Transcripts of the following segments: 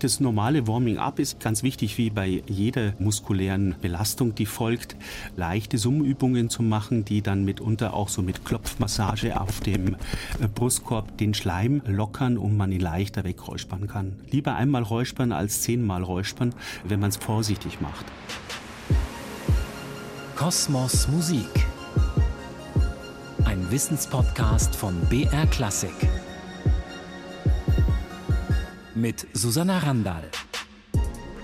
Das normale Warming-up ist ganz wichtig, wie bei jeder muskulären Belastung, die folgt, leichte Summenübungen zu machen, die dann mitunter auch so mit Klopfmassage auf dem äh, Brustkorb den Schleim lockern und man ihn leichter wegräuspern kann. Lieber einmal räuspern als zehnmal räuspern, wenn man es vorsichtig macht. Kosmos Musik. Ein Wissenspodcast von BR Klassik mit Susanna Randall.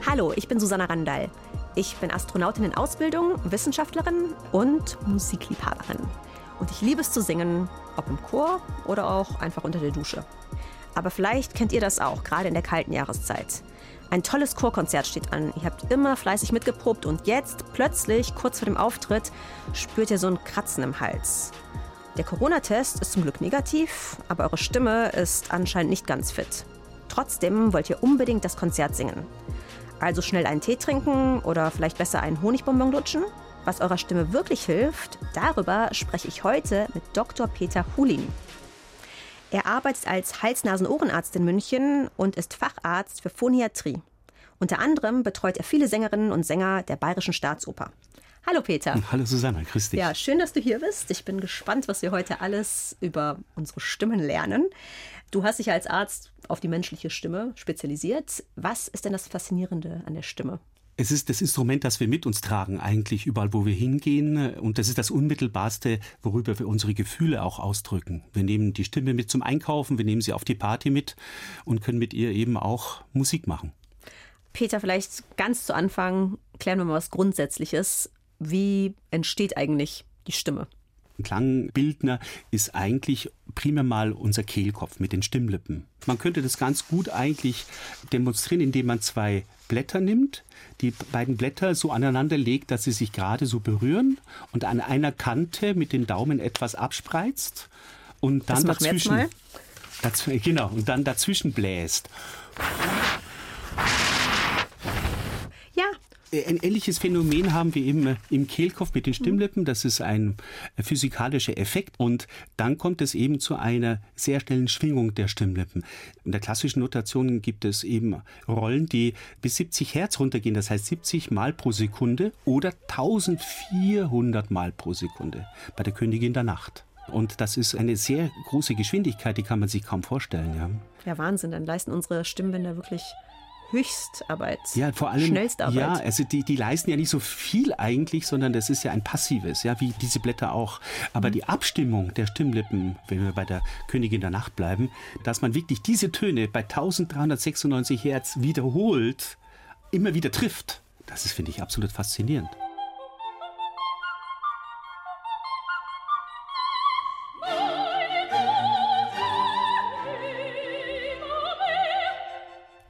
Hallo, ich bin Susanna Randall. Ich bin Astronautin in Ausbildung, Wissenschaftlerin und Musikliebhaberin. Und ich liebe es zu singen, ob im Chor oder auch einfach unter der Dusche. Aber vielleicht kennt ihr das auch, gerade in der kalten Jahreszeit. Ein tolles Chorkonzert steht an. Ihr habt immer fleißig mitgeprobt und jetzt, plötzlich, kurz vor dem Auftritt, spürt ihr so ein Kratzen im Hals. Der Corona-Test ist zum Glück negativ, aber eure Stimme ist anscheinend nicht ganz fit. Trotzdem wollt ihr unbedingt das Konzert singen. Also schnell einen Tee trinken oder vielleicht besser einen Honigbonbon lutschen? Was eurer Stimme wirklich hilft, darüber spreche ich heute mit Dr. Peter Hulin. Er arbeitet als Hals-Nasen-Ohrenarzt in München und ist Facharzt für Phoniatrie. Unter anderem betreut er viele Sängerinnen und Sänger der Bayerischen Staatsoper. Hallo Peter. Hallo Susanna, grüß dich. Ja, schön, dass du hier bist. Ich bin gespannt, was wir heute alles über unsere Stimmen lernen. Du hast dich als Arzt auf die menschliche Stimme spezialisiert. Was ist denn das Faszinierende an der Stimme? Es ist das Instrument, das wir mit uns tragen, eigentlich überall, wo wir hingehen. Und das ist das Unmittelbarste, worüber wir unsere Gefühle auch ausdrücken. Wir nehmen die Stimme mit zum Einkaufen, wir nehmen sie auf die Party mit und können mit ihr eben auch Musik machen. Peter, vielleicht ganz zu Anfang klären wir mal was Grundsätzliches. Wie entsteht eigentlich die Stimme? Ein Klangbildner ist eigentlich primär mal unser Kehlkopf mit den Stimmlippen. Man könnte das ganz gut eigentlich demonstrieren, indem man zwei Blätter nimmt, die beiden Blätter so aneinander legt, dass sie sich gerade so berühren und an einer Kante mit den Daumen etwas abspreizt und dann dazwischen, dazwischen genau und dann dazwischen bläst. Ein ähnliches Phänomen haben wir eben äh, im Kehlkopf mit den Stimmlippen. Das ist ein äh, physikalischer Effekt. Und dann kommt es eben zu einer sehr schnellen Schwingung der Stimmlippen. In der klassischen Notation gibt es eben Rollen, die bis 70 Hertz runtergehen. Das heißt 70 Mal pro Sekunde oder 1400 Mal pro Sekunde bei der Königin der Nacht. Und das ist eine sehr große Geschwindigkeit, die kann man sich kaum vorstellen. Ja, ja Wahnsinn. Dann leisten unsere Stimmbänder wirklich Höchstarbeit. Ja, vor allem. Schnellstarbeit. Ja, also die, die leisten ja nicht so viel eigentlich, sondern das ist ja ein passives, ja, wie diese Blätter auch. Aber mhm. die Abstimmung der Stimmlippen, wenn wir bei der Königin der Nacht bleiben, dass man wirklich diese Töne bei 1396 Hertz wiederholt, immer wieder trifft, das ist, finde ich, absolut faszinierend.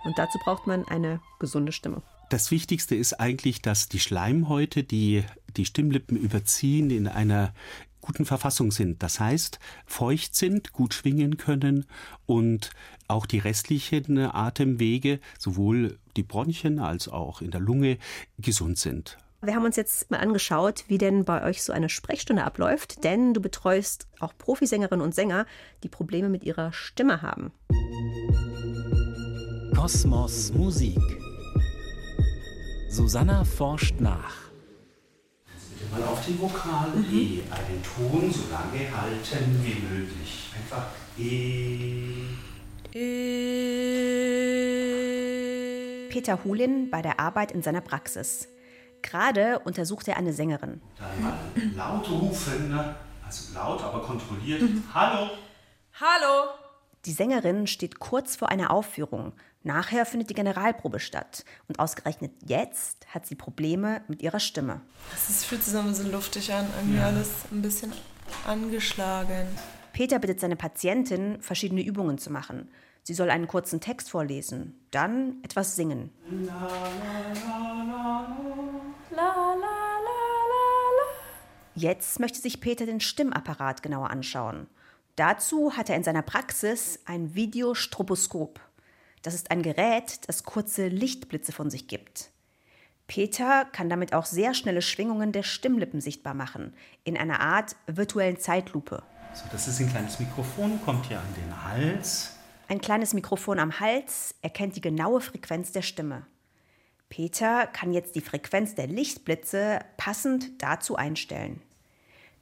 Und dazu braucht man eine gesunde Stimme. Das Wichtigste ist eigentlich, dass die Schleimhäute, die die Stimmlippen überziehen, in einer guten Verfassung sind. Das heißt, feucht sind, gut schwingen können und auch die restlichen Atemwege, sowohl die Bronchien als auch in der Lunge, gesund sind. Wir haben uns jetzt mal angeschaut, wie denn bei euch so eine Sprechstunde abläuft, denn du betreust auch Profisängerinnen und Sänger, die Probleme mit ihrer Stimme haben. Kosmos Musik. Susanna forscht nach. Bitte mal auf den Vokal mhm. E einen Ton so lange halten wie möglich. Einfach E. E. Peter Hulin bei der Arbeit in seiner Praxis. Gerade untersucht er eine Sängerin. Dann mal laut rufen, ne? also laut, aber kontrolliert. Mhm. Hallo! Hallo! Die Sängerin steht kurz vor einer Aufführung. Nachher findet die Generalprobe statt. Und ausgerechnet jetzt hat sie Probleme mit ihrer Stimme. Es fühlt sich so ein bisschen luftig an, irgendwie ja. alles ein bisschen angeschlagen. Peter bittet seine Patientin, verschiedene Übungen zu machen. Sie soll einen kurzen Text vorlesen, dann etwas singen. La, la, la, Jetzt möchte sich Peter den Stimmapparat genauer anschauen. Dazu hat er in seiner Praxis ein Videostroboskop. Das ist ein Gerät, das kurze Lichtblitze von sich gibt. Peter kann damit auch sehr schnelle Schwingungen der Stimmlippen sichtbar machen, in einer Art virtuellen Zeitlupe. So, das ist ein kleines Mikrofon, kommt hier an den Hals. Ein kleines Mikrofon am Hals erkennt die genaue Frequenz der Stimme. Peter kann jetzt die Frequenz der Lichtblitze passend dazu einstellen.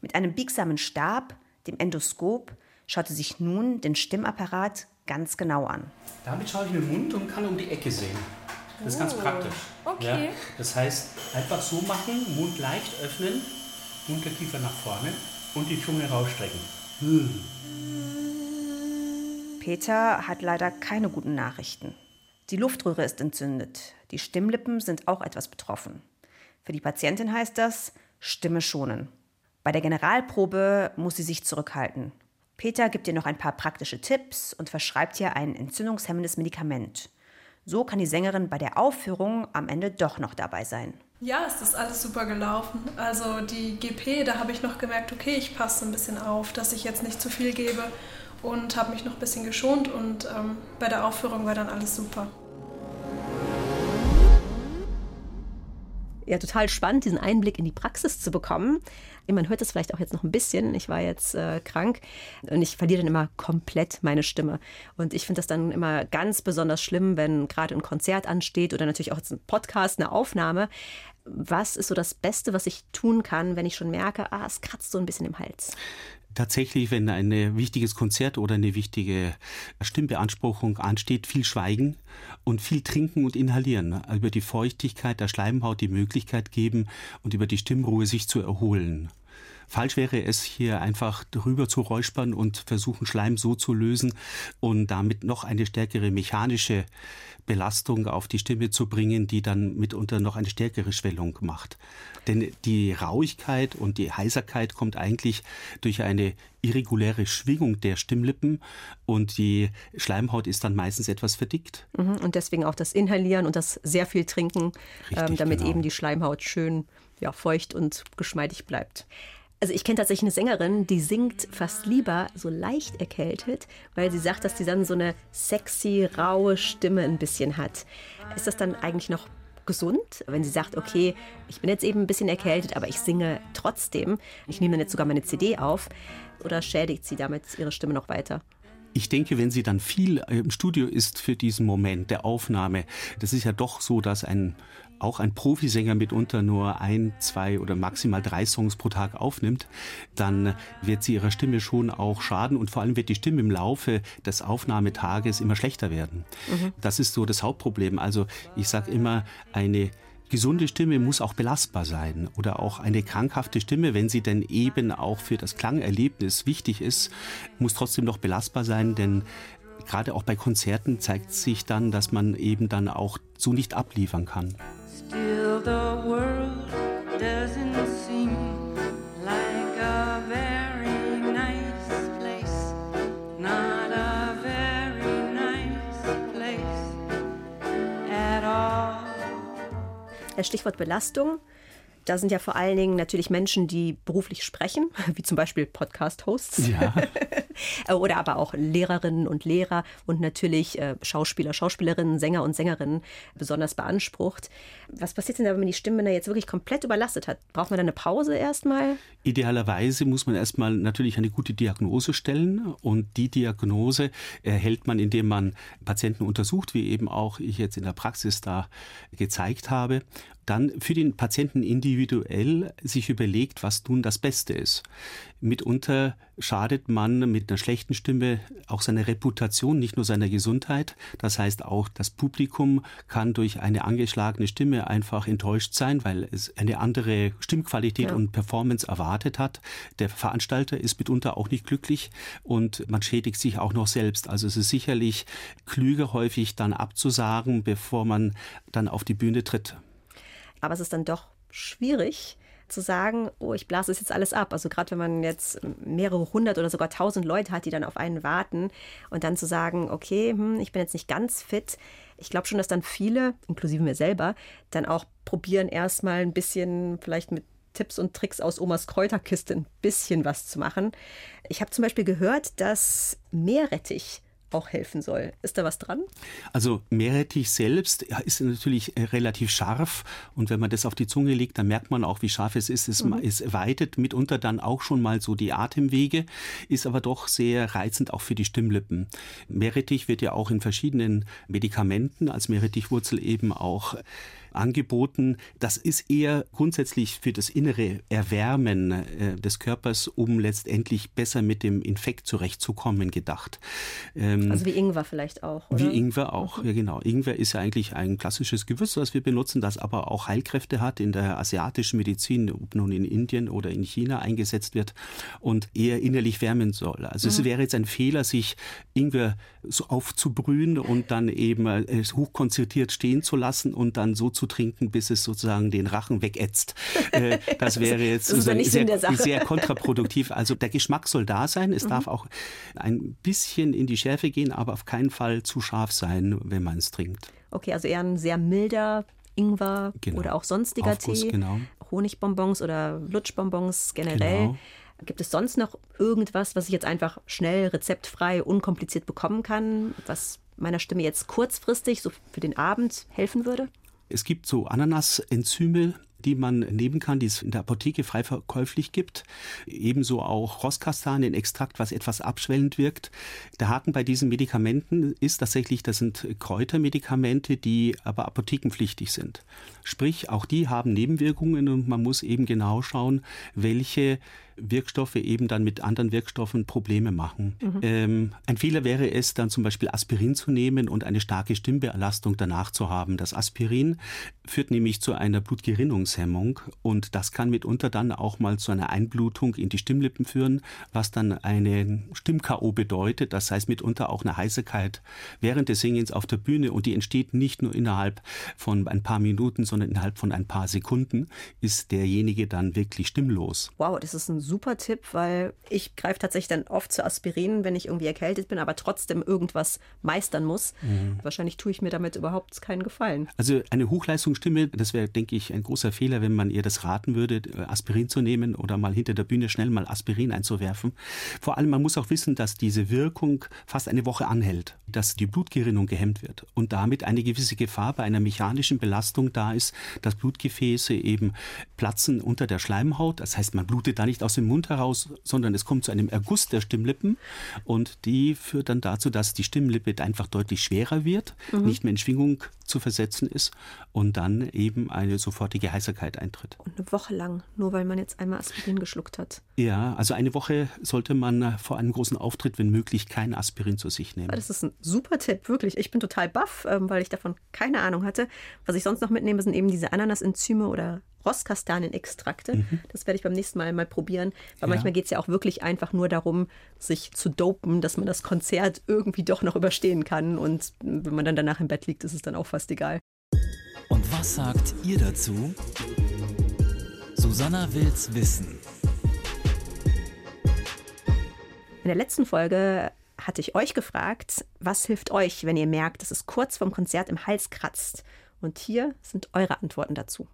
Mit einem biegsamen Stab, dem Endoskop, schaut er sich nun den Stimmapparat ganz genau an. Damit schaue ich in den Mund und kann um die Ecke sehen. Das ist ganz Oh, praktisch. okay. Ja, das heißt, einfach so machen, Mund leicht öffnen, Unterkiefer nach vorne und die Zunge rausstrecken. Peter hat leider keine guten Nachrichten. Die Luftröhre ist entzündet. Die Stimmlippen sind auch etwas betroffen. Für die Patientin heißt das Stimme schonen. Bei der Generalprobe muss sie sich zurückhalten. Peter gibt ihr noch ein paar praktische Tipps und verschreibt ihr ein entzündungshemmendes Medikament. So kann die Sängerin bei der Aufführung am Ende doch noch dabei sein. Ja, es ist alles super gelaufen. Also die GP, da habe ich noch gemerkt, okay, ich passe ein bisschen auf, dass ich jetzt nicht zu viel gebe und habe mich noch ein bisschen geschont und ähm, bei der Aufführung war dann alles super. Ja, total spannend, diesen Einblick in die Praxis zu bekommen. Man hört es vielleicht auch jetzt noch ein bisschen. Ich war jetzt äh, krank und ich verliere dann immer komplett meine Stimme. Und ich finde das dann immer ganz besonders schlimm, wenn gerade ein Konzert ansteht oder natürlich auch jetzt ein Podcast, eine Aufnahme. Was ist so das Beste, was ich tun kann, wenn ich schon merke, ah, es kratzt so ein bisschen im Hals? Tatsächlich, wenn ein wichtiges Konzert oder eine wichtige Stimmbeanspruchung ansteht, viel schweigen und viel trinken und inhalieren. Über die Feuchtigkeit der Schleimhaut die Möglichkeit geben und über die Stimmruhe sich zu erholen. Falsch wäre es, hier einfach drüber zu räuspern und versuchen, Schleim so zu lösen und damit noch eine stärkere mechanische Belastung auf die Stimme zu bringen, die dann mitunter noch eine stärkere Schwellung macht. Denn die Rauigkeit und die Heiserkeit kommt eigentlich durch eine irreguläre Schwingung der Stimmlippen und die Schleimhaut ist dann meistens etwas verdickt. Mhm, Und deswegen auch das Inhalieren und das sehr viel Trinken, Richtig, ähm, damit genau. eben die Schleimhaut schön ja, feucht und geschmeidig bleibt. Also ich kenne tatsächlich eine Sängerin, die singt fast lieber so leicht erkältet, weil sie sagt, dass sie dann so eine sexy, raue Stimme ein bisschen hat. Ist das dann eigentlich noch gesund, wenn sie sagt, okay, ich bin jetzt eben ein bisschen erkältet, aber ich singe trotzdem. Ich nehme dann jetzt sogar meine CD auf. Oder schädigt sie damit ihre Stimme noch weiter? Ich denke, wenn sie dann viel äh, im Studio ist für diesen Moment der Aufnahme, das ist ja doch so, dass ein auch ein Profisänger mitunter nur ein, zwei oder maximal drei Songs pro Tag aufnimmt, dann wird sie ihrer Stimme schon auch schaden und vor allem wird die Stimme im Laufe des Aufnahmetages immer schlechter werden. Das ist so das Hauptproblem. Also ich sage immer, eine Gesunde Stimme muss auch belastbar sein oder auch eine krankhafte Stimme, wenn sie denn eben auch für das Klangerlebnis wichtig ist, muss trotzdem noch belastbar sein, denn gerade auch bei Konzerten zeigt sich dann, dass man eben dann auch so nicht abliefern kann. Still, the world Stichwort Belastung. Da sind ja vor allen Dingen natürlich Menschen, die beruflich sprechen, wie zum Beispiel Podcast-Hosts. Ja. Oder aber auch Lehrerinnen und Lehrer und natürlich äh, Schauspieler, Schauspielerinnen, Sänger und Sängerinnen besonders beansprucht. Was passiert denn da, wenn man die Stimmbänder jetzt wirklich komplett überlastet hat? Braucht man da eine Pause erstmal? Idealerweise muss man erstmal natürlich eine gute Diagnose stellen und die Diagnose erhält man, indem man Patienten untersucht, wie eben auch ich jetzt in der Praxis da gezeigt habe. Dann für den Patienten individuell sich überlegt, was nun das Beste ist. Mitunter schadet man mit einer schlechten Stimme auch seiner Reputation, nicht nur seiner Gesundheit. Das heißt auch, das Publikum kann durch eine angeschlagene Stimme einfach enttäuscht sein, weil es eine andere Stimmqualität Ja. und Performance erwartet hat. Der Veranstalter ist mitunter auch nicht glücklich und man schädigt sich auch noch selbst. Also es ist sicherlich klüger häufig dann abzusagen, bevor man dann auf die Bühne tritt. Aber es ist dann doch schwierig zu sagen, oh, ich blase es jetzt alles ab. Also gerade wenn man jetzt mehrere hundert oder sogar tausend Leute hat, die dann auf einen warten und dann zu sagen, okay, hm, ich bin jetzt nicht ganz fit. Ich glaube schon, dass dann viele, inklusive mir selber, dann auch probieren erstmal ein bisschen vielleicht mit Tipps und Tricks aus Omas Kräuterkiste ein bisschen was zu machen. Ich habe zum Beispiel gehört, dass Meerrettich auch helfen soll. Ist da was dran? Also Meerrettich selbst ist natürlich äh, relativ scharf und wenn man das auf die Zunge legt, dann merkt man auch, wie scharf es ist. Es, mhm. es weitet mitunter dann auch schon mal so die Atemwege, ist aber doch sehr reizend auch für die Stimmlippen. Meerrettich wird ja auch in verschiedenen Medikamenten als Meerrettichwurzel eben auch angeboten. Das ist eher grundsätzlich für das innere Erwärmen äh, des Körpers, um letztendlich besser mit dem Infekt zurechtzukommen, gedacht. Ähm, also wie Ingwer vielleicht auch. Oder? Wie Ingwer auch, mhm. ja genau. Ingwer ist ja eigentlich ein klassisches Gewürz, was wir benutzen, das aber auch Heilkräfte hat in der asiatischen Medizin, ob nun in Indien oder in China eingesetzt wird und eher innerlich wärmen soll. Also mhm. es wäre jetzt ein Fehler, sich Ingwer so aufzubrühen und dann eben äh, hochkonzentriert stehen zu lassen und dann so zu zu trinken, bis es sozusagen den Rachen wegätzt. Äh, das wäre jetzt das sehr, sehr, kontraproduktiv. Also der Geschmack soll da sein. Es mhm. darf auch ein bisschen in die Schärfe gehen, aber auf keinen Fall zu scharf sein, wenn man es trinkt. Okay, also eher ein sehr milder Ingwer genau. oder auch sonstiger Aufguss, Tee. Genau. Honigbonbons oder Lutschbonbons generell. Genau. Gibt es sonst noch irgendwas, was ich jetzt einfach schnell, rezeptfrei, unkompliziert bekommen kann, was meiner Stimme jetzt kurzfristig so für den Abend helfen würde? Es gibt so Ananasenzyme, die man nehmen kann, die es in der Apotheke frei verkäuflich gibt. Ebenso auch Rosskastanien-Extrakt, was etwas abschwellend wirkt. Der Haken bei diesen Medikamenten ist tatsächlich, das sind Kräutermedikamente, die aber apothekenpflichtig sind. Sprich, auch die haben Nebenwirkungen und man muss eben genau schauen, welche Wirkstoffe eben dann mit anderen Wirkstoffen Probleme machen. Mhm. Ähm, ein Fehler wäre es, dann zum Beispiel Aspirin zu nehmen und eine starke Stimmbelastung danach zu haben. Das Aspirin führt nämlich zu einer Blutgerinnungshemmung und das kann mitunter dann auch mal zu einer Einblutung in die Stimmlippen führen, was dann eine Stimm-KO bedeutet. Das heißt mitunter auch eine Heiserkeit während des Singens auf der Bühne und die entsteht nicht nur innerhalb von ein paar Minuten, sondern innerhalb von ein paar Sekunden ist derjenige dann wirklich stimmlos. Wow, das ist ein super Tipp, weil ich greife tatsächlich dann oft zu Aspirin, wenn ich irgendwie erkältet bin, aber trotzdem irgendwas meistern muss. Mhm. Wahrscheinlich tue ich mir damit überhaupt keinen Gefallen. Also eine Hochleistungsstimme, das wäre, denke ich, ein großer Fehler, wenn man ihr das raten würde, Aspirin zu nehmen oder mal hinter der Bühne schnell mal Aspirin einzuwerfen. Vor allem, man muss auch wissen, dass diese Wirkung fast eine Woche anhält, dass die Blutgerinnung gehemmt wird und damit eine gewisse Gefahr bei einer mechanischen Belastung da ist, dass Blutgefäße eben platzen unter der Schleimhaut. Das heißt, man blutet da nicht aus dem Mund heraus, sondern es kommt zu einem Erguss der Stimmlippen und die führt dann dazu, dass die Stimmlippe einfach deutlich schwerer wird, mhm. nicht mehr in Schwingung zu versetzen ist und dann eben eine sofortige Heiserkeit eintritt. Und eine Woche lang, nur weil man jetzt einmal Aspirin geschluckt hat. Ja, also eine Woche sollte man vor einem großen Auftritt, wenn möglich, kein Aspirin zu sich nehmen. Das ist ein super Tipp, wirklich. Ich bin total baff, ähm, weil ich davon keine Ahnung hatte. Was ich sonst noch mitnehme, sind eben diese Ananasenzyme oder Rosskastanien-Extrakte. Mhm. Das werde ich beim nächsten Mal mal probieren, weil ja. manchmal geht es ja auch wirklich einfach nur darum, sich zu dopen, dass man das Konzert irgendwie doch noch überstehen kann. Und wenn man dann danach im Bett liegt, ist es dann auch fast egal. Und was sagt ihr dazu? Susanna will's wissen. In der letzten Folge hatte ich euch gefragt, was hilft euch, wenn ihr merkt, dass es kurz vorm Konzert im Hals kratzt? Und hier sind eure Antworten dazu.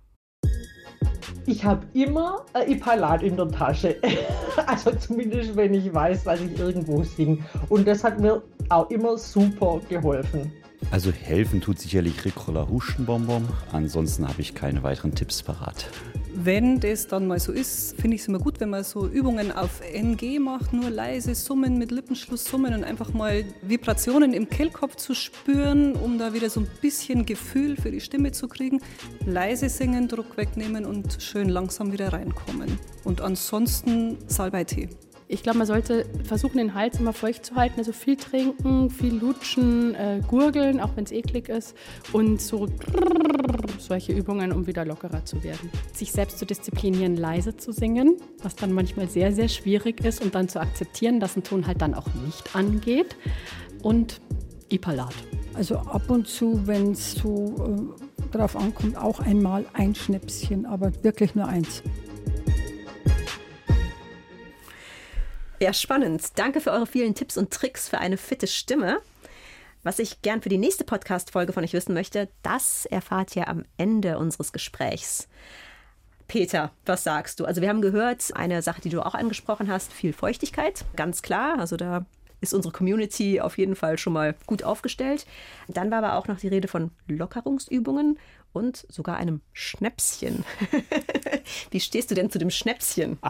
Ich habe immer ein Ipalat in der Tasche. also zumindest, wenn ich weiß, dass ich irgendwo singe. Und das hat mir auch immer super geholfen. Also helfen tut sicherlich Ricola Hustenbonbon. Ansonsten habe ich keine weiteren Tipps parat. Wenn das dann mal so ist, finde ich es immer gut, wenn man so Übungen auf NG macht, nur leise Summen mit Lippenschluss summen und einfach mal Vibrationen im Kehlkopf zu spüren, um da wieder so ein bisschen Gefühl für die Stimme zu kriegen. Leise singen, Druck wegnehmen und schön langsam wieder reinkommen. Und ansonsten Salbeitee. Ich glaube, man sollte versuchen, den Hals immer feucht zu halten. Also viel trinken, viel lutschen, äh, gurgeln, auch wenn es eklig ist. Und so solche Übungen, um wieder lockerer zu werden. Sich selbst zu disziplinieren, leise zu singen, was dann manchmal sehr, sehr schwierig ist. Und dann zu akzeptieren, dass ein Ton halt dann auch nicht angeht. Und Ipalat. Also ab und zu, wenn es so äh, drauf ankommt, auch einmal ein Schnäpschen, aber wirklich nur eins. Ja, spannend. Danke für eure vielen Tipps und Tricks für eine fitte Stimme. Was ich gern für die nächste Podcast-Folge von euch wissen möchte, das erfahrt ihr am Ende unseres Gesprächs. Peter, was sagst du? Also wir haben gehört, eine Sache, die du auch angesprochen hast, viel Feuchtigkeit, ganz klar. Also da ist unsere Community auf jeden Fall schon mal gut aufgestellt. Dann war aber auch noch die Rede von Lockerungsübungen und sogar einem Schnäpschen. Wie stehst du denn zu dem Schnäpschen?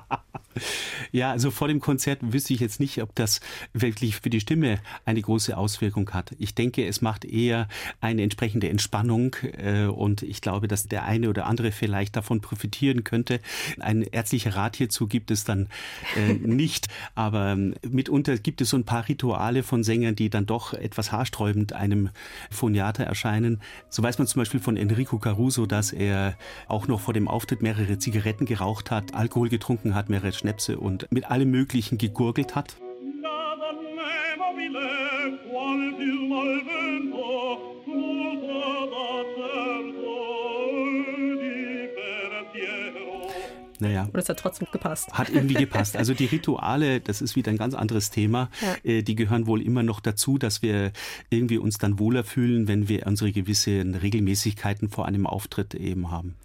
Ja, also vor dem Konzert wüsste ich jetzt nicht, ob das wirklich für die Stimme eine große Auswirkung hat. Ich denke, es macht eher eine entsprechende Entspannung äh, und ich glaube, dass der eine oder andere vielleicht davon profitieren könnte. Ein ärztlicher Rat hierzu gibt es dann äh, nicht, aber ähm, mitunter gibt es so ein paar Rituale von Sängern, die dann doch etwas haarsträubend einem Phoniater erscheinen. So weiß man zum Beispiel von Enrico Caruso, dass er auch noch vor dem Auftritt mehrere Zigaretten geraucht hat, Alkohol getrunken hat, mehrere Schnäpse und mit allem Möglichen gegurgelt hat. Naja. Und es hat trotzdem gepasst. Hat irgendwie gepasst. Also die Rituale, das ist wieder ein ganz anderes Thema. Ja. Äh, Die gehören wohl immer noch dazu, dass wir irgendwie uns dann wohler fühlen, wenn wir unsere gewissen Regelmäßigkeiten vor einem Auftritt eben haben.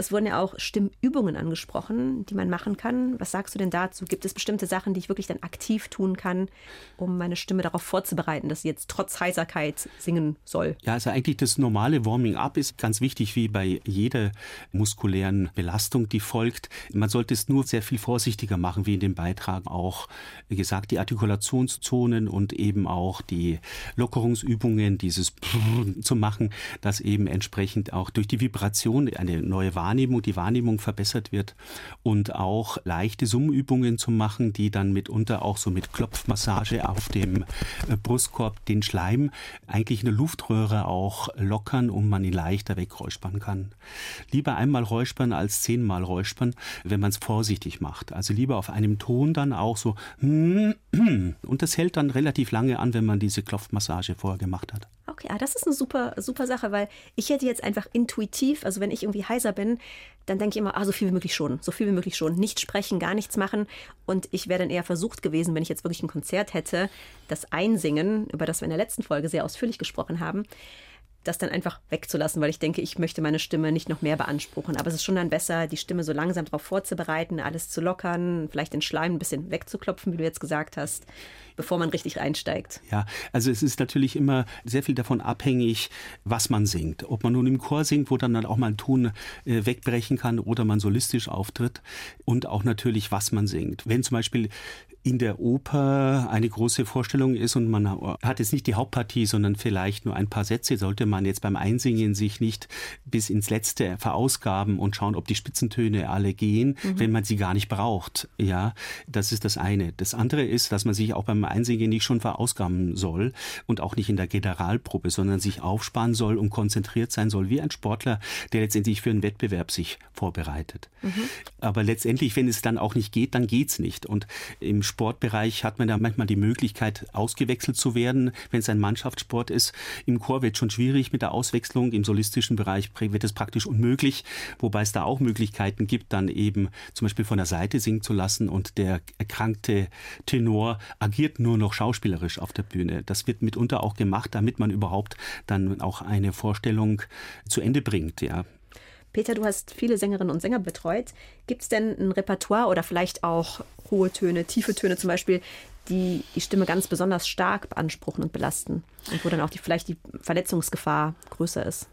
Es wurden ja auch Stimmübungen angesprochen, die man machen kann. Was sagst du denn dazu? Gibt es bestimmte Sachen, die ich wirklich dann aktiv tun kann, um meine Stimme darauf vorzubereiten, dass sie jetzt trotz Heiserkeit singen soll? Ja, also eigentlich das normale Warming-up ist ganz wichtig, wie bei jeder muskulären Belastung, die folgt. Man sollte es nur sehr viel vorsichtiger machen, wie in dem Beitrag auch gesagt, die Artikulationszonen und eben auch die Lockerungsübungen, dieses zu machen, dass eben entsprechend auch durch die Vibration eine neue Wahrnehmung, die Wahrnehmung verbessert wird und auch leichte Summübungen zu machen, die dann mitunter auch so mit Klopfmassage auf dem äh, Brustkorb den Schleim eigentlich in der Luftröhre auch lockern und man ihn leichter wegräuspern kann. Lieber einmal räuspern als zehnmal räuspern, wenn man es vorsichtig macht. Also lieber auf einem Ton dann auch so und das hält dann relativ lange an, wenn man diese Klopfmassage vorher gemacht hat. Okay, ah, das ist eine super, super Sache, weil ich hätte jetzt einfach intuitiv, also wenn ich irgendwie heiser bin, dann denke ich immer, ah, so viel wie möglich schon, so viel wie möglich schon. Nicht sprechen, gar nichts machen. Und ich wäre dann eher versucht gewesen, wenn ich jetzt wirklich ein Konzert hätte, das Einsingen, über das wir in der letzten Folge sehr ausführlich gesprochen haben, das dann einfach wegzulassen, weil ich denke, ich möchte meine Stimme nicht noch mehr beanspruchen. Aber es ist schon dann besser, die Stimme so langsam darauf vorzubereiten, alles zu lockern, vielleicht den Schleim ein bisschen wegzuklopfen, wie du jetzt gesagt hast, bevor man richtig einsteigt. Ja, also es ist natürlich immer sehr viel davon abhängig, was man singt. Ob man nun im Chor singt, wo dann, dann auch mal ein Ton äh, wegbrechen kann oder man solistisch auftritt und auch natürlich, was man singt. Wenn zum Beispiel in der Oper eine große Vorstellung ist und man hat jetzt nicht die Hauptpartie, sondern vielleicht nur ein paar Sätze, sollte man jetzt beim Einsingen sich nicht bis ins Letzte verausgaben und schauen, ob die Spitzentöne alle gehen, Mhm. wenn man sie gar nicht braucht. Ja, das ist das eine. Das andere ist, dass man sich auch beim Einsingen nicht schon verausgaben soll und auch nicht in der Generalprobe, sondern sich aufsparen soll und konzentriert sein soll, wie ein Sportler, der letztendlich für einen Wettbewerb sich vorbereitet. Aber letztendlich, wenn es dann auch nicht geht, dann geht's nicht. Und im Sportbereich hat man da manchmal die Möglichkeit, ausgewechselt zu werden, wenn es ein Mannschaftssport ist. Im Chor wird schon schwierig mit der Auswechslung. Im solistischen Bereich wird es praktisch unmöglich, wobei es da auch Möglichkeiten gibt, dann eben zum Beispiel von der Seite singen zu lassen und der erkrankte Tenor agiert nur noch schauspielerisch auf der Bühne. Das wird mitunter auch gemacht, damit man überhaupt dann auch eine Vorstellung zu Ende bringt, ja. Peter, du hast viele Sängerinnen und Sänger betreut. Gibt es denn ein Repertoire oder vielleicht auch hohe Töne, tiefe Töne zum Beispiel, die die Stimme ganz besonders stark beanspruchen und belasten und wo dann auch die, vielleicht die Verletzungsgefahr größer ist?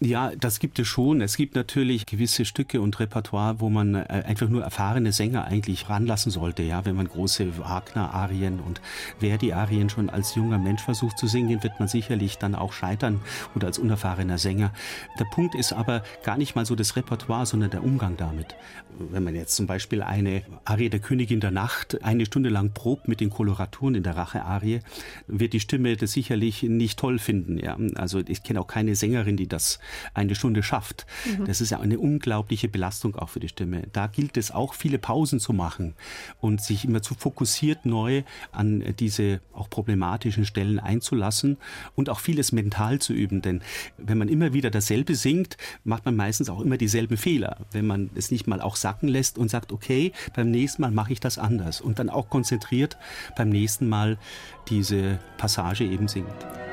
Ja, das gibt es schon. Es gibt natürlich gewisse Stücke und Repertoire, wo man äh, einfach nur erfahrene Sänger eigentlich ranlassen sollte. Ja, wenn man große Wagner-Arien und Verdi-Arien schon als junger Mensch versucht zu singen, wird man sicherlich dann auch scheitern oder als unerfahrener Sänger. Der Punkt ist aber gar nicht mal so das Repertoire, sondern der Umgang damit. Wenn man jetzt zum Beispiel eine Arie der Königin der Nacht eine Stunde lang probt mit den Koloraturen in der Rache-Arie, wird die Stimme das sicherlich nicht toll finden. Ja, also ich kenne auch keine Sängerin, die das eine Stunde schafft. Mhm. Das ist ja eine unglaubliche Belastung auch für die Stimme. Da gilt es auch, viele Pausen zu machen und sich immer zu fokussiert neu an diese auch problematischen Stellen einzulassen und auch vieles mental zu üben. Denn wenn man immer wieder dasselbe singt, macht man meistens auch immer dieselben Fehler. Wenn man es nicht mal auch sacken lässt und sagt, okay, beim nächsten Mal mache ich das anders und dann auch konzentriert beim nächsten Mal diese Passage eben singt.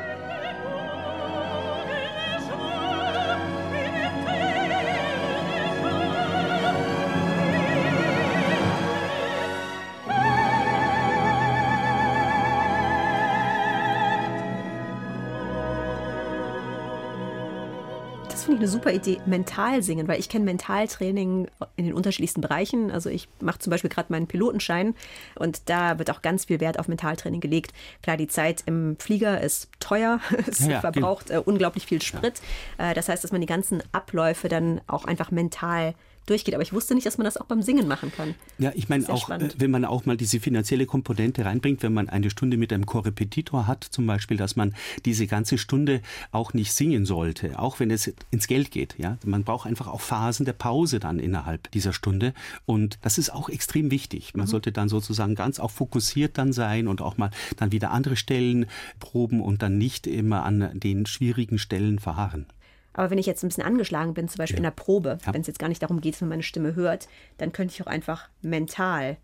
Eine super Idee, mental singen, weil ich kenne Mentaltraining in den unterschiedlichsten Bereichen. Also ich mache zum Beispiel gerade meinen Pilotenschein und da wird auch ganz viel Wert auf Mentaltraining gelegt. Klar, die Zeit im Flieger ist teuer, es Ja, ja, verbraucht äh, unglaublich viel Sprit. Äh, das heißt, dass man die ganzen Abläufe dann auch einfach mental durchgeht. Aber ich wusste nicht, dass man das auch beim Singen machen kann. Ja, ich meine auch, spannend. äh, wenn man auch mal diese finanzielle Komponente reinbringt, wenn man eine Stunde mit einem Korrepetitor hat, zum Beispiel, dass man diese ganze Stunde auch nicht singen sollte, auch wenn es ins Geld geht. Ja, man braucht einfach auch Phasen der Pause dann innerhalb dieser Stunde und das ist auch extrem wichtig. Man sollte dann sozusagen ganz auch fokussiert dann sein und auch mal dann wieder andere Stellen proben und dann nicht immer an den schwierigen Stellen verharren. Aber wenn ich jetzt ein bisschen angeschlagen bin, zum Beispiel Ja. in der Probe, Ja. wenn es jetzt gar nicht darum geht, dass man meine Stimme hört, dann könnte ich auch einfach mental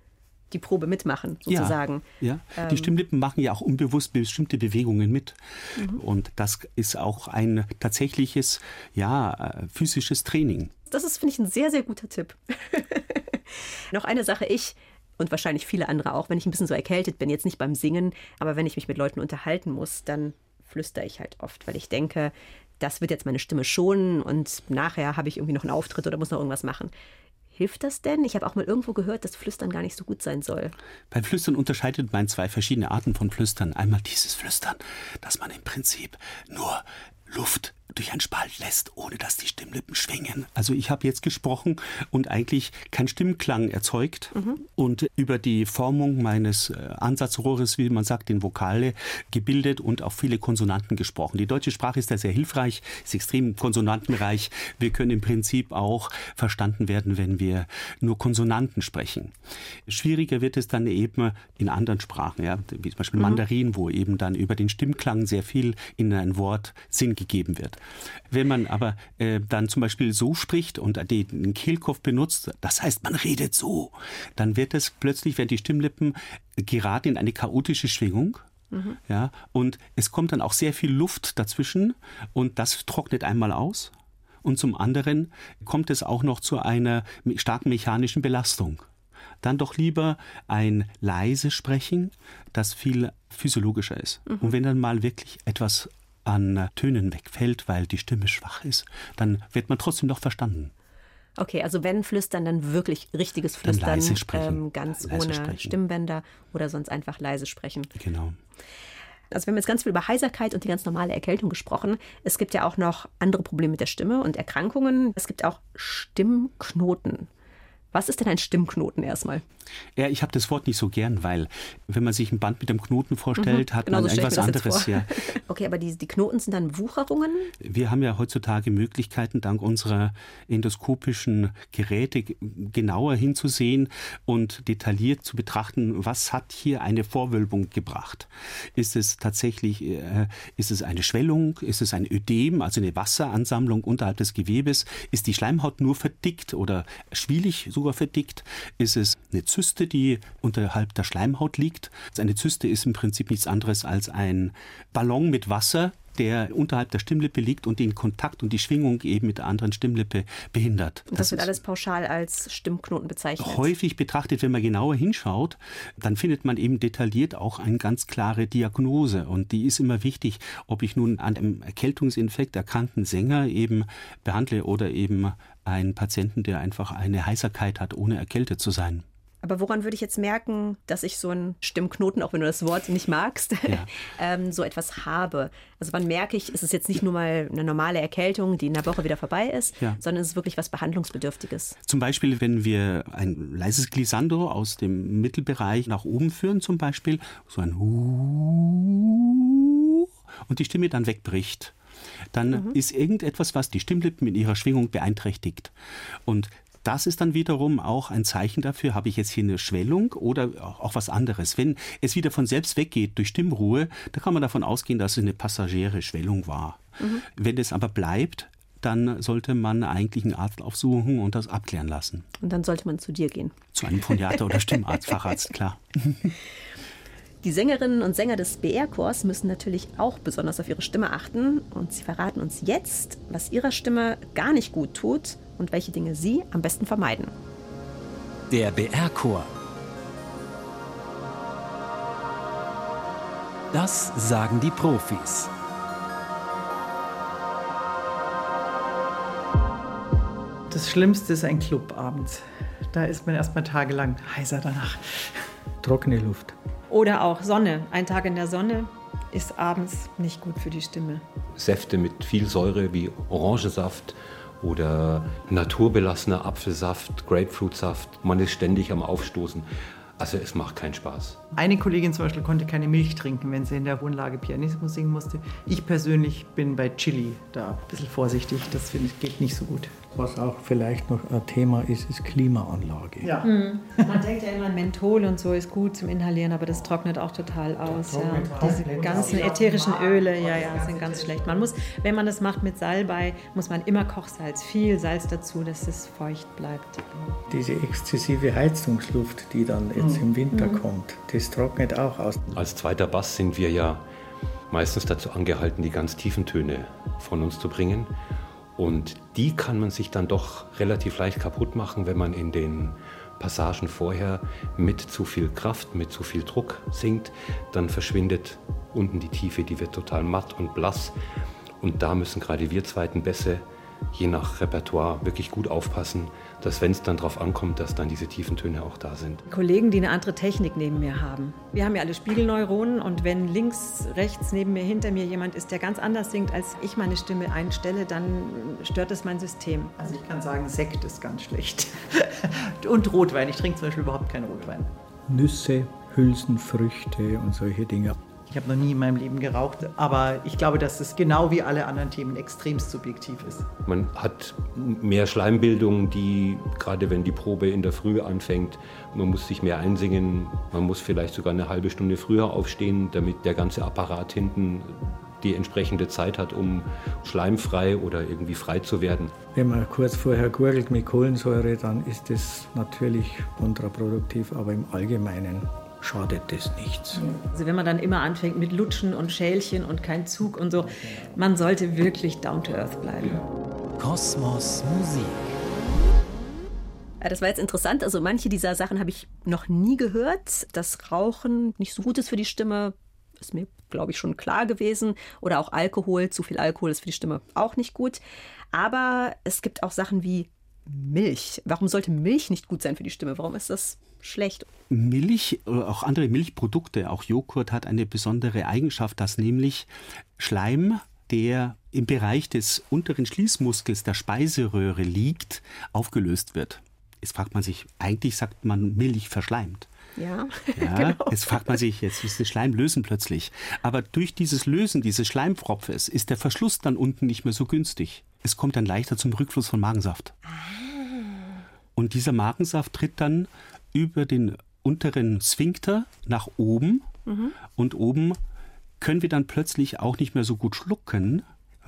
die Probe mitmachen, sozusagen. Ja, ja. die Ähm, Stimmlippen machen ja auch unbewusst bestimmte Bewegungen mit. Mhm. Und das ist auch ein tatsächliches, ja, äh, physisches Training. Das ist, finde ich, ein sehr, sehr guter Tipp. Noch eine Sache, ich und wahrscheinlich viele andere auch, wenn ich ein bisschen so erkältet bin, jetzt nicht beim Singen, aber wenn ich mich mit Leuten unterhalten muss, dann flüstere ich halt oft, weil ich denke, das wird jetzt meine Stimme schonen und nachher habe ich irgendwie noch einen Auftritt oder muss noch irgendwas machen. Hilft das denn? Ich habe auch mal irgendwo gehört, dass Flüstern gar nicht so gut sein soll. Beim Flüstern unterscheidet man zwei verschiedene Arten von Flüstern. Einmal dieses Flüstern, dass man im Prinzip nur Luft durch einen Spalt lässt, ohne dass die Stimmlippen schwingen. Also ich habe jetzt gesprochen und eigentlich kein Stimmklang erzeugt und über die Formung meines äh, Ansatzrohres, wie man sagt, den Vokale gebildet und auch viele Konsonanten gesprochen. Die deutsche Sprache ist da sehr hilfreich, ist extrem konsonantenreich. Wir können im Prinzip auch verstanden werden, wenn wir nur Konsonanten sprechen. Schwieriger wird es dann eben in anderen Sprachen, ja, wie zum Beispiel Mhm. Mandarin, wo eben dann über den Stimmklang sehr viel in ein Wort Sinn gegeben wird. Wenn man aber äh, dann zum Beispiel so spricht und den Kehlkopf benutzt, das heißt, man redet so, dann wird es plötzlich, wenn die Stimmlippen geraten in eine chaotische Schwingung. Mhm. Ja, und es kommt dann auch sehr viel Luft dazwischen und das trocknet einmal aus. Und zum anderen kommt es auch noch zu einer starken mechanischen Belastung. Dann doch lieber ein leise Sprechen, das viel physiologischer ist. Mhm. Und wenn dann mal wirklich etwas an Tönen wegfällt, weil die Stimme schwach ist, dann wird man trotzdem noch verstanden. Okay, also wenn Flüstern, dann wirklich richtiges Dann Flüstern, leise sprechen. Ähm, ganz Leise ohne sprechen. Stimmbänder oder sonst einfach leise sprechen. Genau. Also wir haben jetzt ganz viel über Heiserkeit und die ganz normale Erkältung gesprochen. Es gibt ja auch noch andere Probleme mit der Stimme und Erkrankungen. Es gibt auch Stimmknoten. Was ist denn ein Stimmknoten erstmal? Ja, ich habe das Wort nicht so gern, weil wenn man sich ein Band mit einem Knoten vorstellt, Mhm, hat genau man so etwas anderes. Ja. Okay, aber die, die Knoten sind dann Wucherungen? Wir haben ja heutzutage Möglichkeiten, dank unserer endoskopischen Geräte genauer hinzusehen und detailliert zu betrachten, was hat hier eine Vorwölbung gebracht. Ist es tatsächlich, äh, ist es eine Schwellung, ist es ein Ödem, also eine Wasseransammlung unterhalb des Gewebes? Ist die Schleimhaut nur verdickt oder schwielig sogar verdickt? Ist es eine Zyste, die unterhalb der Schleimhaut liegt? Eine Zyste ist im Prinzip nichts anderes als ein Ballon mit Wasser, der unterhalb der Stimmlippe liegt und den Kontakt und die Schwingung eben mit der anderen Stimmlippe behindert. Und das, wird ist alles pauschal als Stimmknoten bezeichnet. häufig betrachtet, wenn man genauer hinschaut, dann findet man eben detailliert auch eine ganz klare Diagnose. Und die ist immer wichtig, ob ich nun an einem Erkältungsinfekt erkannten Sänger eben behandle oder eben einen Patienten, der einfach eine Heiserkeit hat, ohne erkältet zu sein. Aber woran würde ich jetzt merken, dass ich so einen Stimmknoten, auch wenn du das Wort nicht magst, ähm, so etwas habe? Also wann merke ich, ist es jetzt nicht nur mal eine normale Erkältung, die in der Woche wieder vorbei ist, Ja. sondern es ist wirklich was Behandlungsbedürftiges? Zum Beispiel, wenn wir ein leises Glissando aus dem Mittelbereich nach oben führen, zum Beispiel, so ein Hu und die Stimme dann wegbricht, dann ist irgendetwas, was die Stimmlippen in ihrer Schwingung beeinträchtigt. Und das ist dann wiederum auch ein Zeichen dafür, habe ich jetzt hier eine Schwellung oder auch was anderes. Wenn es wieder von selbst weggeht durch Stimmruhe, dann kann man davon ausgehen, dass es eine passagiere Schwellung war. Mhm. Wenn es aber bleibt, dann sollte man eigentlich einen Arzt aufsuchen und das abklären lassen. Und dann sollte man zu dir gehen. Zu einem Phoniater oder Stimmarzt, Facharzt, klar. Die Sängerinnen und Sänger des BR-Chors müssen natürlich auch besonders auf ihre Stimme achten. Und sie verraten uns jetzt, was ihrer Stimme gar nicht gut tut und welche Dinge sie am besten vermeiden. Der BR-Chor. Das sagen die Profis. Das Schlimmste ist ein Club abends. Da ist man erstmal tagelang heiser danach. Trockene Luft. Oder auch Sonne. Ein Tag in der Sonne ist abends nicht gut für die Stimme. Säfte mit viel Säure wie Orangensaft oder naturbelassener Apfelsaft, Grapefruitsaft. Man ist ständig am Aufstoßen. Also es macht keinen Spaß. Eine Kollegin zum Beispiel konnte keine Milch trinken, wenn sie in der hohen Lage Pianismus singen musste. Ich persönlich bin bei Chili da ein bisschen vorsichtig. Das finde ich geht nicht so gut. Was auch vielleicht noch ein Thema ist, ist Klimaanlage. Ja. Hm. Man denkt ja immer, Menthol und so ist gut zum Inhalieren, aber das trocknet auch total aus. Ja. Diese ganzen ätherischen Öle, ja, ja, sind ganz schlecht. Man muss, wenn man das macht mit Salbei, muss man immer Kochsalz, viel Salz dazu, dass es feucht bleibt. Diese exzessive Heizungsluft, die dann jetzt Mhm. im Winter Mhm. kommt, das trocknet auch aus. Als zweiter Bass sind wir ja meistens dazu angehalten, die ganz tiefen Töne von uns zu bringen. Und die kann man sich dann doch relativ leicht kaputt machen, wenn man in den Passagen vorher mit zu viel Kraft, mit zu viel Druck singt. Dann verschwindet unten die Tiefe, die wird total matt und blass. Und da müssen gerade wir zweiten Bässe je nach Repertoire wirklich gut aufpassen, dass wenn es dann darauf ankommt, dass dann diese tiefen Töne auch da sind. Kollegen, die eine andere Technik neben mir haben. Wir haben ja alle Spiegelneuronen und wenn links, rechts neben mir, hinter mir jemand ist, der ganz anders singt, als ich meine Stimme einstelle, dann stört es mein System. Also ich kann sagen, Sekt ist ganz schlecht. Und Rotwein. Ich trinke zum Beispiel überhaupt keinen Rotwein. Nüsse, Hülsenfrüchte und solche Dinge. Ich habe noch nie in meinem Leben geraucht, aber ich glaube, dass es genau wie alle anderen Themen extremst subjektiv ist. Man hat mehr Schleimbildung, die gerade wenn die Probe in der Früh anfängt, man muss sich mehr einsingen, man muss vielleicht sogar eine halbe Stunde früher aufstehen, damit der ganze Apparat hinten die entsprechende Zeit hat, um schleimfrei oder irgendwie frei zu werden. Wenn man kurz vorher gurgelt mit Kohlensäure, dann ist das natürlich kontraproduktiv, aber im Allgemeinen schadet das nichts. Also wenn man dann immer anfängt mit Lutschen und Schälchen und kein Zug und so, man sollte wirklich down to earth bleiben. Kosmos Musik. Ja, das war jetzt interessant. Also manche dieser Sachen habe ich noch nie gehört. Dass Rauchen nicht so gut ist für die Stimme, ist mir, glaube ich, schon klar gewesen. Oder auch Alkohol, zu viel Alkohol ist für die Stimme auch nicht gut. Aber es gibt auch Sachen wie Milch. Warum sollte Milch nicht gut sein für die Stimme? Warum ist das schlecht? Milch oder auch andere Milchprodukte, auch Joghurt hat eine besondere Eigenschaft, dass nämlich Schleim, der im Bereich des unteren Schließmuskels der Speiseröhre liegt, aufgelöst wird. Jetzt fragt man sich, eigentlich sagt man Milch verschleimt. Ja, Ja, genau. Jetzt fragt man sich, jetzt ist das Schleim lösen plötzlich. Aber durch dieses Lösen dieses Schleimpfropfes ist der Verschluss dann unten nicht mehr so günstig. Es kommt dann leichter zum Rückfluss von Magensaft. Und dieser Magensaft tritt dann über den unteren Sphinkter nach oben Mhm. und oben können wir dann plötzlich auch nicht mehr so gut schlucken,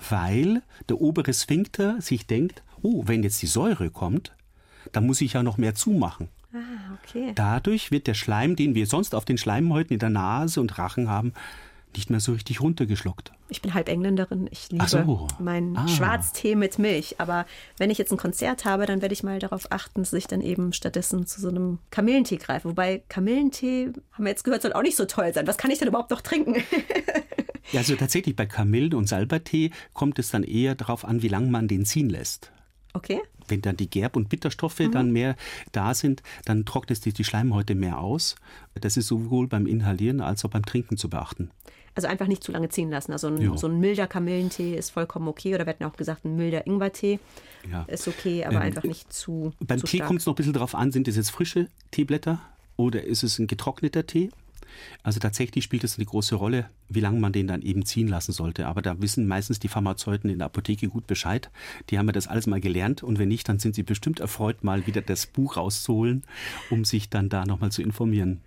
weil der obere Sphinkter sich denkt, oh, wenn jetzt die Säure kommt, dann muss ich ja noch mehr zumachen. Ah, okay. Dadurch wird der Schleim, den wir sonst auf den Schleimhäuten in der Nase und Rachen haben, nicht mehr so richtig runtergeschluckt. Ich bin halb Engländerin. Ich liebe so. meinen Ah. Schwarztee mit Milch. Aber wenn ich jetzt ein Konzert habe, dann werde ich mal darauf achten, dass ich dann eben stattdessen zu so einem Kamillentee greife. Wobei Kamillentee, haben wir jetzt gehört, soll auch nicht so toll sein. Was kann ich denn überhaupt noch trinken? Ja, also tatsächlich bei Kamillen- und Salbertee kommt es dann eher darauf an, wie lange man den ziehen lässt. Okay. Wenn dann die Gerb- und Bitterstoffe Mhm. dann mehr da sind, dann trocknet sich die Schleimhäute mehr aus. Das ist sowohl beim Inhalieren als auch beim Trinken zu beachten. Also einfach nicht zu lange ziehen lassen. Also ein, so ein milder Kamillentee ist vollkommen okay. Oder wir hatten auch gesagt, ein milder Ingwertee Ja. ist okay, aber Ähm, einfach nicht zu, Beim zu Tee kommt es noch ein bisschen darauf an, sind es jetzt frische Teeblätter oder ist es ein getrockneter Tee? Also tatsächlich spielt es eine große Rolle, wie lange man den dann eben ziehen lassen sollte. Aber da wissen meistens die Pharmazeuten in der Apotheke gut Bescheid. Die haben ja das alles mal gelernt und wenn nicht, dann sind sie bestimmt erfreut, mal wieder das Buch rauszuholen, um sich dann da nochmal zu informieren.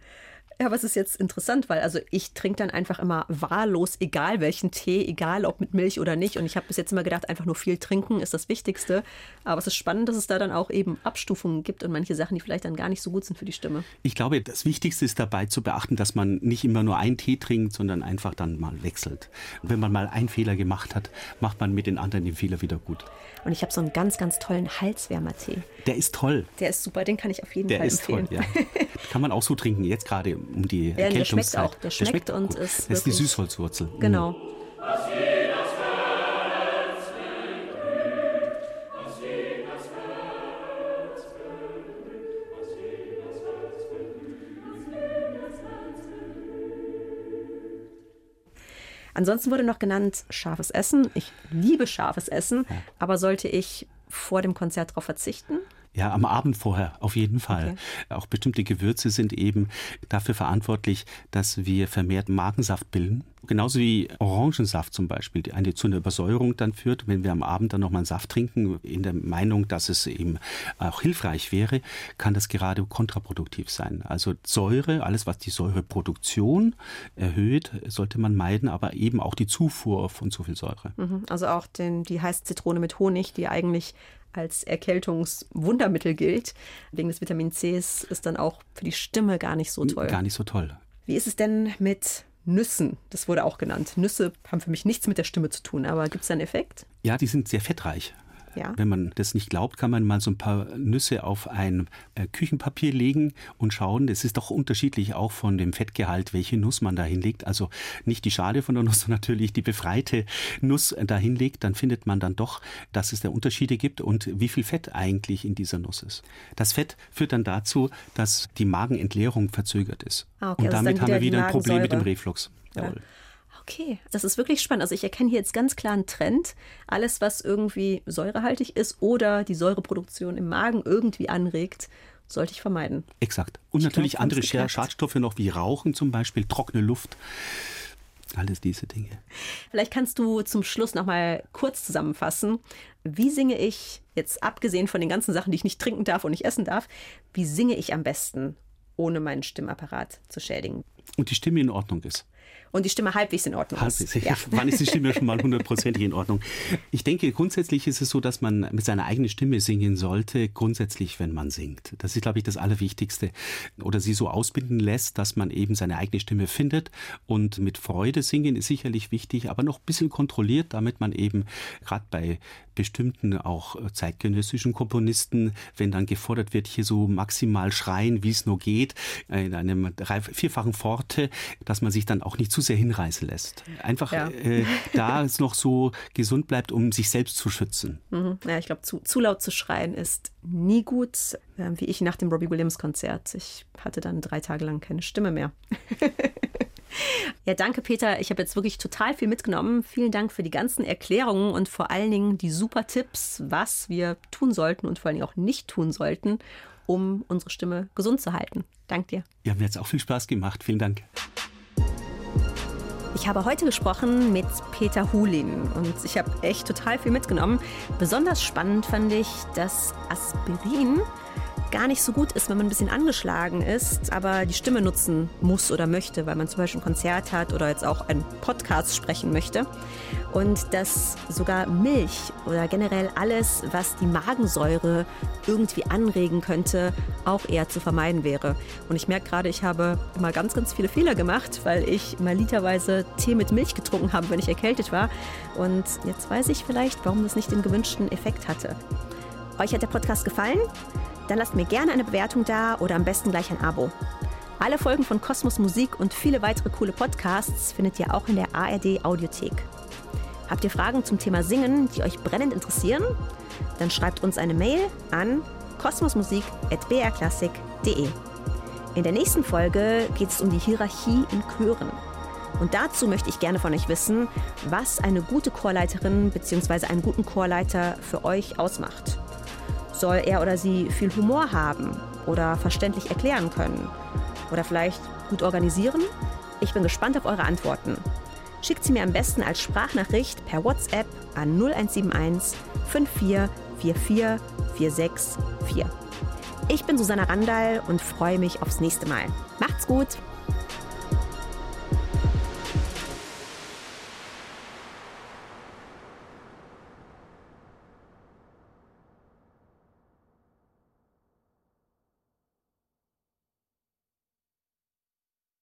Ja, aber es ist jetzt interessant, weil also ich trinke dann einfach immer wahllos, egal welchen Tee, egal ob mit Milch oder nicht. Und ich habe bis jetzt immer gedacht, einfach nur viel trinken ist das Wichtigste. Aber es ist spannend, dass es da dann auch eben Abstufungen gibt und manche Sachen, die vielleicht dann gar nicht so gut sind für die Stimme. Ich glaube, das Wichtigste ist dabei zu beachten, dass man nicht immer nur einen Tee trinkt, sondern einfach dann mal wechselt. Und wenn man mal einen Fehler gemacht hat, macht man mit den anderen den Fehler wieder gut. Und ich habe so einen ganz, ganz tollen Halswärmer-Tee. Der ist toll. Der ist super, den kann ich auf jeden Der Fall ist toll, empfehlen. ja. Kann man auch so trinken, jetzt gerade um die ja, Erkältungszeit. Der schmeckt auch. Der schmeckt, der schmeckt und gut. ist. Das ist die Süßholzwurzel. Mhm. Genau. Ansonsten wurde noch genannt scharfes Essen. Ich liebe scharfes Essen, ja. aber sollte ich vor dem Konzert darauf verzichten? Ja, am Abend vorher, auf jeden Fall. Okay. Auch bestimmte Gewürze sind eben dafür verantwortlich, dass wir vermehrt Magensaft bilden. Genauso wie Orangensaft zum Beispiel, die eine zu einer Übersäuerung dann führt. Wenn wir am Abend dann nochmal einen Saft trinken, in der Meinung, dass es eben auch hilfreich wäre, kann das gerade kontraproduktiv sein. Also Säure, alles was die Säureproduktion erhöht, sollte man meiden, aber eben auch die Zufuhr von zu viel Säure. Mhm. Also auch den, die heiße Zitrone mit Honig, die eigentlich als Erkältungswundermittel gilt, wegen des Vitamin C ist dann auch für die Stimme gar nicht so toll. Gar nicht so toll. Wie ist es denn mit Nüssen? Das wurde auch genannt. Nüsse haben für mich nichts mit der Stimme zu tun, aber gibt es einen Effekt? Ja, die sind sehr fettreich. Ja. Wenn man das nicht glaubt, kann man mal so ein paar Nüsse auf ein äh, Küchenpapier legen und schauen. Es ist doch unterschiedlich auch von dem Fettgehalt, welche Nuss man da hinlegt. Also nicht die Schale von der Nuss, sondern natürlich die befreite Nuss da hinlegt. Dann findet man dann doch, dass es da Unterschiede gibt und wie viel Fett eigentlich in dieser Nuss ist. Das Fett führt dann dazu, dass die Magenentleerung verzögert ist. Ah, okay, und damit haben wir wieder ein Problem mit dem Reflux. Jawohl. Okay, das ist wirklich spannend. Also ich erkenne hier jetzt ganz klar einen Trend. Alles, was irgendwie säurehaltig ist oder die Säureproduktion im Magen irgendwie anregt, sollte ich vermeiden. Exakt. Und ich natürlich glaub, andere Schadstoffe noch wie Rauchen zum Beispiel, trockene Luft. Alles diese Dinge. Vielleicht kannst du zum Schluss noch mal kurz zusammenfassen. Wie singe ich, jetzt abgesehen von den ganzen Sachen, die ich nicht trinken darf und nicht essen darf, wie singe ich am besten, ohne meinen Stimmapparat zu schädigen? Und die Stimme in Ordnung ist und die Stimme halbwegs in Ordnung halbwegs. ist. Ja. Wann ist die Stimme schon mal hundertprozentig in Ordnung? Ich denke, grundsätzlich ist es so, dass man mit seiner eigenen Stimme singen sollte, grundsätzlich, wenn man singt. Das ist, glaube ich, das Allerwichtigste. Oder sie so ausbinden lässt, dass man eben seine eigene Stimme findet. Und mit Freude singen ist sicherlich wichtig, aber noch ein bisschen kontrolliert, damit man eben gerade bei bestimmten auch zeitgenössischen Komponisten, wenn dann gefordert wird, hier so maximal schreien, wie es nur geht, in einem vierfachen Forte, dass man sich dann auch nicht zu sehr hinreißen lässt. Einfach ja. äh, da es noch so gesund bleibt, um sich selbst zu schützen. Mhm. Ja, ich glaube, zu, zu laut zu schreien ist nie gut, äh, wie ich nach dem Robbie Williams Konzert. Ich hatte dann drei Tage lang keine Stimme mehr. Ja, danke Peter. Ich habe jetzt wirklich total viel mitgenommen. Vielen Dank für die ganzen Erklärungen und vor allen Dingen die super Tipps, was wir tun sollten und vor allen Dingen auch nicht tun sollten, um unsere Stimme gesund zu halten. Dank dir. Ja, mir hat es auch viel Spaß gemacht. Vielen Dank. Ich habe heute gesprochen mit Peter Hulin und ich habe echt total viel mitgenommen. Besonders spannend fand ich, dass Aspirin gar nicht so gut ist, wenn man ein bisschen angeschlagen ist, aber die Stimme nutzen muss oder möchte, weil man zum Beispiel ein Konzert hat oder jetzt auch einen Podcast sprechen möchte. Und dass sogar Milch oder generell alles, was die Magensäure irgendwie anregen könnte, auch eher zu vermeiden wäre. Und ich merke gerade, ich habe immer ganz, ganz viele Fehler gemacht, weil ich mal literweise Tee mit Milch getrunken habe, wenn ich erkältet war. Und jetzt weiß ich vielleicht, warum das nicht den gewünschten Effekt hatte. Euch hat der Podcast gefallen? Dann lasst mir gerne eine Bewertung da oder am besten gleich ein Abo. Alle Folgen von Kosmos Musik und viele weitere coole Podcasts findet ihr auch in der ARD Audiothek. Habt ihr Fragen zum Thema Singen, die euch brennend interessieren? Dann schreibt uns eine Mail an kosmosmusik.brklassik.de. In der nächsten Folge geht es um die Hierarchie in Chören. Und dazu möchte ich gerne von euch wissen, was eine gute Chorleiterin bzw. einen guten Chorleiter für euch ausmacht. Soll er oder sie viel Humor haben oder verständlich erklären können? Oder vielleicht gut organisieren? Ich bin gespannt auf eure Antworten. Schickt sie mir am besten als Sprachnachricht per WhatsApp an 0171 5444 464. Ich bin Susanna Randall und freue mich aufs nächste Mal. Macht's gut!